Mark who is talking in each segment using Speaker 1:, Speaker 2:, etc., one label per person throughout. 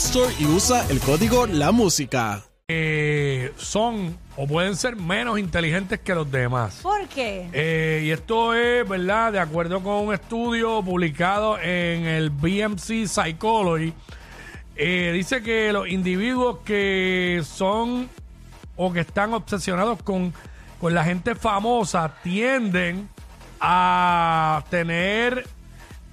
Speaker 1: Store y usa el código La Música.
Speaker 2: Eh, son o pueden ser menos inteligentes que los demás.
Speaker 3: ¿Por qué?
Speaker 2: Eh, y esto es, ¿verdad? De acuerdo con un estudio publicado en el BMC Psychology, eh, dice que los individuos que son o que están obsesionados con, con la gente famosa tienden a tener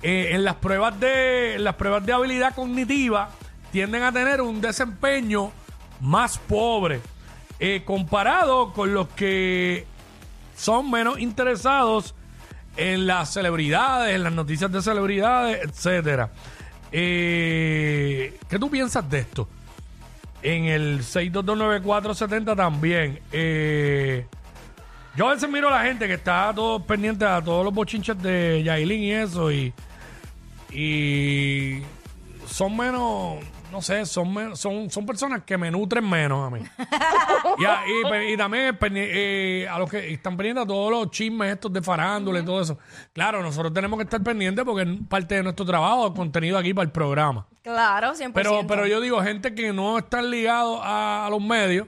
Speaker 2: eh, en las pruebas de en las pruebas de habilidad cognitiva tienden a tener un desempeño más pobre eh, comparado con los que son menos interesados en las celebridades, en las noticias de celebridades, etcétera. Eh, ¿Qué tú piensas de esto? En el 6229470 también. Eh, yo a veces miro a la gente que está todo pendiente a todos los bochinches de Yailin y eso y, y son menos, no sé, son, son, son personas que me nutren menos a mí. y, a- y y también pendi- eh, a los que están pendientes a todos los chismes estos de farándula y todo eso. Claro, nosotros tenemos que estar pendientes porque es parte de nuestro trabajo, contenido aquí para el programa.
Speaker 3: Claro, 100%.
Speaker 2: Pero, pero yo digo, gente que no están ligados a, a los medios,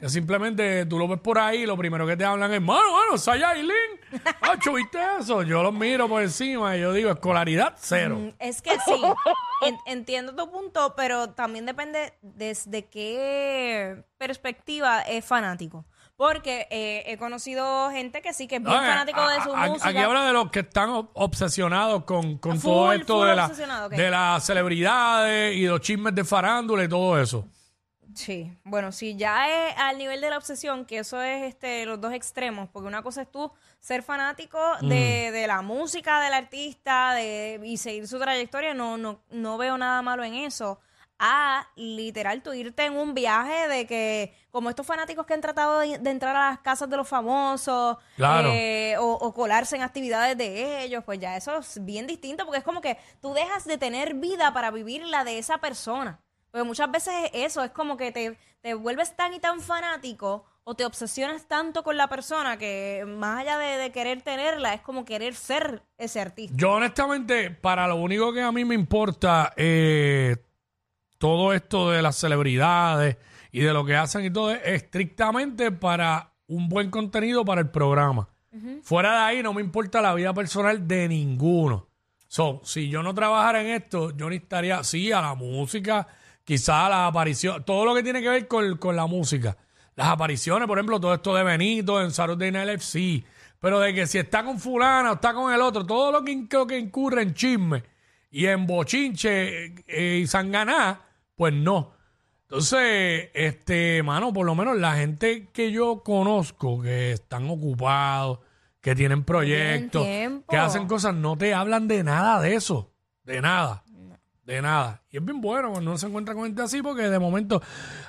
Speaker 2: que simplemente tú lo ves por ahí y lo primero que te hablan es, mano, mano, Sayailin, Acho, ¿viste eso? Yo los miro por encima y yo digo, escolaridad cero.
Speaker 3: Mm, Es que sí, en- entiendo tu punto, pero también depende desde qué perspectiva es fanático. Porque eh, he conocido gente que sí que es bien
Speaker 2: Ah,
Speaker 3: fanático de
Speaker 2: a-
Speaker 3: su
Speaker 2: a-
Speaker 3: música.
Speaker 2: Aquí habla de los que están ob- obsesionados con, con
Speaker 3: Full,
Speaker 2: todo esto
Speaker 3: full
Speaker 2: de, la-
Speaker 3: obsesionado, ok.
Speaker 2: de las celebridades y los chismes de farándula y todo eso.
Speaker 3: Sí, bueno, sí, ya es al nivel de la obsesión, que eso es este los dos extremos, porque una cosa es tú ser fanático de, de la música del artista de, y seguir su trayectoria, no, no, no veo nada malo en eso. A literal, tú irte en un viaje de que, como estos fanáticos que han tratado de, de entrar a las casas de los famosos,
Speaker 2: Claro.
Speaker 3: eh, o, o colarse en actividades de ellos, pues ya eso es bien distinto, porque es como que tú dejas de tener vida para vivir la de esa persona. Porque muchas veces es eso, es como que te, te vuelves tan y tan fanático o te obsesionas tanto con la persona que más allá de, de querer tenerla, es como querer ser ese artista.
Speaker 2: Yo honestamente, para lo único que a mí me importa, eh, todo esto de las celebridades y de lo que hacen y todo, es estrictamente para un buen contenido para el programa. Fuera de ahí no me importa la vida personal de ninguno. So, si yo no trabajara en esto, yo necesitaría, sí, a la música, quizás a la aparición, todo lo que tiene que ver con, con la música. Las apariciones, por ejemplo, todo esto de Benito en Saturday Night sí. Pero de que si está con fulana o está con el otro, todo lo que, lo que incurre en chisme y en bochinche eh, y sanganá, pues no. Entonces, este, mano, por lo menos la gente que yo conozco que están ocupados, que tienen proyectos, que hacen cosas, no te hablan de nada de eso. De nada. De nada. Y es bien bueno cuando uno se encuentra con gente así porque de momento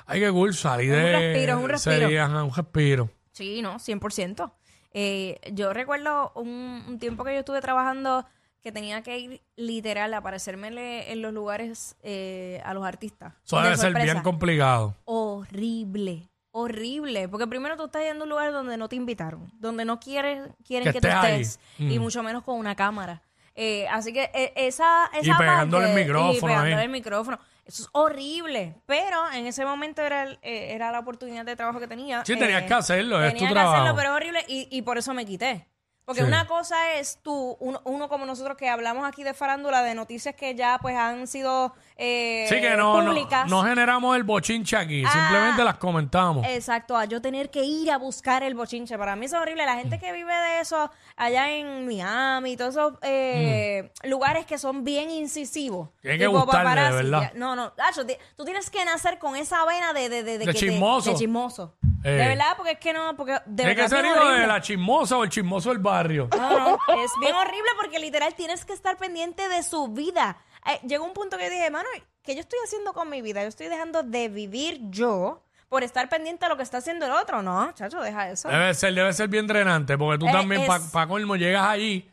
Speaker 2: hay que cool, salir
Speaker 3: Es un
Speaker 2: de...
Speaker 3: respiro, es un respiro.
Speaker 2: sería, ajá, un respiro.
Speaker 3: Sí, no, 100%. Eh, yo recuerdo un, un tiempo que yo estuve trabajando que tenía que ir literal a aparecerme en los lugares eh, a los artistas.
Speaker 2: Eso
Speaker 3: de
Speaker 2: ser bien complicado.
Speaker 3: horrible, horrible, porque primero tú estás yendo a un lugar donde no te invitaron, donde no quieres, quieren
Speaker 2: Que
Speaker 3: que, tú
Speaker 2: estés ahí.
Speaker 3: estés, y
Speaker 2: Mm.
Speaker 3: mucho menos con una cámara. Eh, así que eh, esa, esa
Speaker 2: Y pegándole
Speaker 3: parte-
Speaker 2: el micrófono
Speaker 3: y pegándole
Speaker 2: ahí.
Speaker 3: el micrófono. Eso es horrible, pero en ese momento era, el- eh, era la oportunidad de trabajo que tenía.
Speaker 2: Sí,
Speaker 3: Eh,
Speaker 2: tenías que hacerlo, es tu
Speaker 3: tenía que
Speaker 2: trabajo.
Speaker 3: hacerlo, pero es horrible y, y por eso me quité. Porque
Speaker 2: Sí.
Speaker 3: una cosa es tú, uno, uno como nosotros que hablamos aquí de farándula, de noticias que ya pues han sido eh,
Speaker 2: Sí, que no,
Speaker 3: públicas.
Speaker 2: no generamos el bochinche aquí,
Speaker 3: Ah.
Speaker 2: simplemente las comentamos.
Speaker 3: Exacto, a yo tener que ir a buscar el bochinche. Para mí eso es horrible. La gente que vive de eso allá en Miami, todos esos eh, lugares que son bien incisivos.
Speaker 2: Mm. Tiene que gustarle, de verdad.
Speaker 3: No, no, Nacho, tú tienes que nacer con esa vena de... De, de,
Speaker 2: De
Speaker 3: que te-
Speaker 2: chismoso.
Speaker 3: de chismoso.
Speaker 2: Eh.
Speaker 3: De verdad, porque es que no, porque de
Speaker 2: Tiene que
Speaker 3: verdad es bien
Speaker 2: de
Speaker 3: horrible.
Speaker 2: la chismosa o el chismoso del barrio.
Speaker 3: No, no, es bien horrible porque literal tienes que estar pendiente de su vida eh, llegó un punto que dije, mano, ¿qué yo estoy haciendo con mi vida? Yo estoy dejando de vivir yo por estar pendiente de lo que está haciendo el otro. No, chacho, deja eso.
Speaker 2: Debe ser, debe ser bien drenante, porque tú
Speaker 3: Eh,
Speaker 2: también, para
Speaker 3: es-
Speaker 2: colmo, llegas allí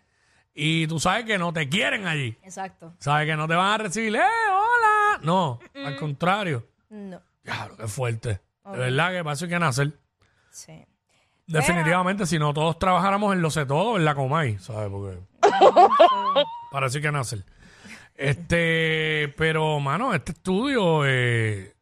Speaker 2: y tú sabes que no te quieren allí.
Speaker 3: Exacto.
Speaker 2: Sabes que no te van a recibir, ¡eh, hola! No, al contrario.
Speaker 3: No.
Speaker 2: Claro, qué fuerte. De verdad que eso hay que nacer.
Speaker 3: Sí.
Speaker 2: Definitivamente, si no todos trabajáramos en lo sé todo, en la Comay, ¿sabes? Porque eso hay que nacer. Este, pero, mano, este estudio, eh,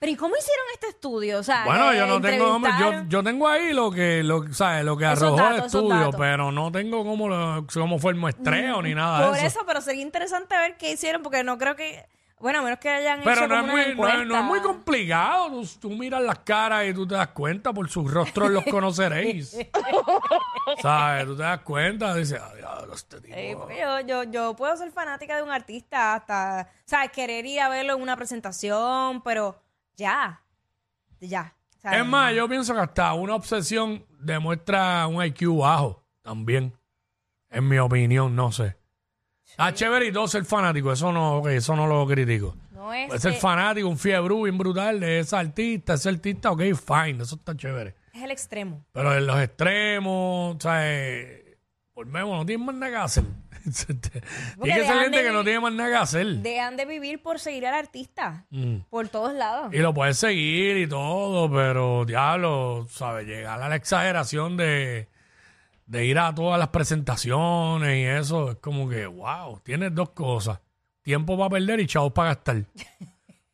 Speaker 3: Pero ¿y cómo hicieron este estudio? O sea,
Speaker 2: bueno,
Speaker 3: eh,
Speaker 2: yo no tengo, hombre, yo, yo tengo ahí lo que, lo, ¿sabes? Lo que arrojó
Speaker 3: datos,
Speaker 2: el estudio, pero no tengo cómo, lo- cómo fue el muestreo ni nada
Speaker 3: Por
Speaker 2: de
Speaker 3: eso. pero sería interesante ver qué hicieron, porque no creo que. Bueno, a menos que hayan
Speaker 2: Pero
Speaker 3: hecho
Speaker 2: no es, muy, no, es, no es muy complicado. Tú, tú miras las caras y tú te das cuenta. Por sus rostros los conoceréis. ¿Sabes? Tú te das cuenta. Dices, "Ah, diablo, este tipo.
Speaker 3: Porque yo, yo, yo puedo ser fanática de un artista hasta, ¿sabes? Querer ir a verlo en una presentación, pero ya, ya. ¿sabes?
Speaker 2: Es más, yo pienso que hasta una obsesión demuestra un IQ bajo también. En mi opinión, no sé. Ah, chévere y todo ser fanático. Eso no, ok, eso no lo critico.
Speaker 3: no es,
Speaker 2: Puede ser
Speaker 3: eh,
Speaker 2: fanático, un fiebre bien brutal de ese artista, ese artista, ok, fine, eso está chévere.
Speaker 3: es el extremo.
Speaker 2: Pero en los extremos, ¿sabes? Volvemos, no tienen más nada que hacer. tiene que ser
Speaker 3: dejan
Speaker 2: gente
Speaker 3: de
Speaker 2: que no tiene más nada que hacer.
Speaker 3: Dejan de vivir por seguir al artista,
Speaker 2: Mm.
Speaker 3: por todos lados.
Speaker 2: Y lo puedes seguir y todo, pero diablo, ¿sabes? Llegar a la exageración de, de ir a todas las presentaciones y eso, es como que, wow, tienes dos cosas. Tiempo para perder y chavos para gastar.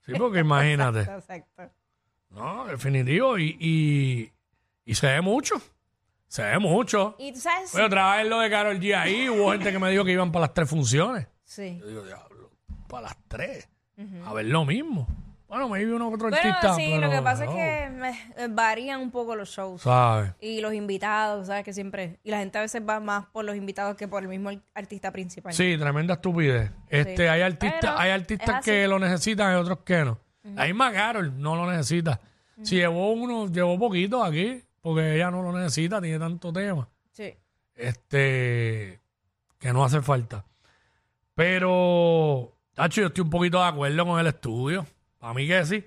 Speaker 2: Sí, porque imagínate.
Speaker 3: Exacto.
Speaker 2: No, definitivo. Y, y, y se ve mucho. Se ve mucho.
Speaker 3: Y tú sabes,
Speaker 2: Pero otra vez lo de Carol G ahí, hubo gente que me dijo que iban para las tres funciones.
Speaker 3: sí.
Speaker 2: Yo digo, diablo, para las tres. A ver lo mismo. Bueno, me vi uno otro
Speaker 3: Bueno,
Speaker 2: artista.
Speaker 3: sí,
Speaker 2: pero
Speaker 3: lo que pasa es que me- varían un poco los shows.
Speaker 2: ¿Sabes?
Speaker 3: Y los invitados, ¿sabes? Que siempre. Y la gente a veces va más por los invitados que por el mismo artista principal.
Speaker 2: Sí, tremenda estupidez. Este,
Speaker 3: Sí.
Speaker 2: hay artistas,
Speaker 3: Pero
Speaker 2: hay artistas que lo necesitan y otros que no. La misma Carol no lo necesita. Si llevó uno, llevó poquito aquí, porque ella no lo necesita, tiene tanto tema.
Speaker 3: Sí.
Speaker 2: Este que no hace falta. Pero, tacho, yo estoy un poquito de acuerdo con el estudio. Para mí que sí.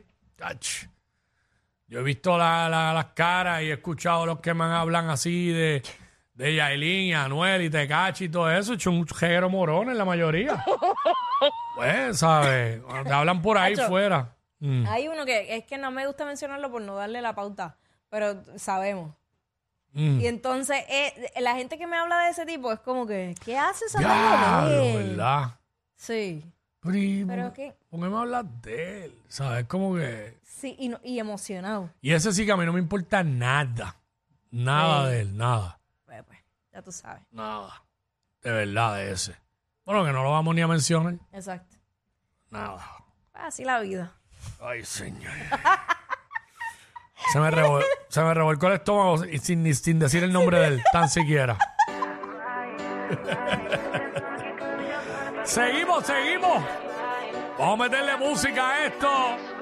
Speaker 2: Yo he visto la- la- las caras y he escuchado los que me hablan así de, de Yailin, y Anuel y Tecachi y todo eso. Hecho un jeguero morones la mayoría. pues, ¿sabes? Cuando te hablan por ahí fuera. Mm.
Speaker 3: Hay uno que es que no me gusta mencionarlo por no darle la pauta, pero sabemos.
Speaker 2: Mm.
Speaker 3: Y entonces, eh, la gente que me habla de ese tipo es como que, ¿qué haces hablando de él?
Speaker 2: ¿verdad?
Speaker 3: Sí.
Speaker 2: Pero, ¿y
Speaker 3: Pero que,
Speaker 2: ¿Por qué me hablas de él? ¿Sabes? Como que...
Speaker 3: sí, y, no- y emocionado.
Speaker 2: Y ese sí que a mí no me importa nada. Nada
Speaker 3: Sí.
Speaker 2: de él, nada.
Speaker 3: Pues, pues, ya tú sabes.
Speaker 2: Nada. De verdad, de ese. Bueno, que no lo vamos ni a mencionar.
Speaker 3: Exacto.
Speaker 2: Nada.
Speaker 3: Así la vida.
Speaker 2: Ay, señor. se, me revol- se me revolcó el estómago y sin, ni- sin decir el nombre de él, tan siquiera. seguimos, seguimos. Vamos a meterle música a esto.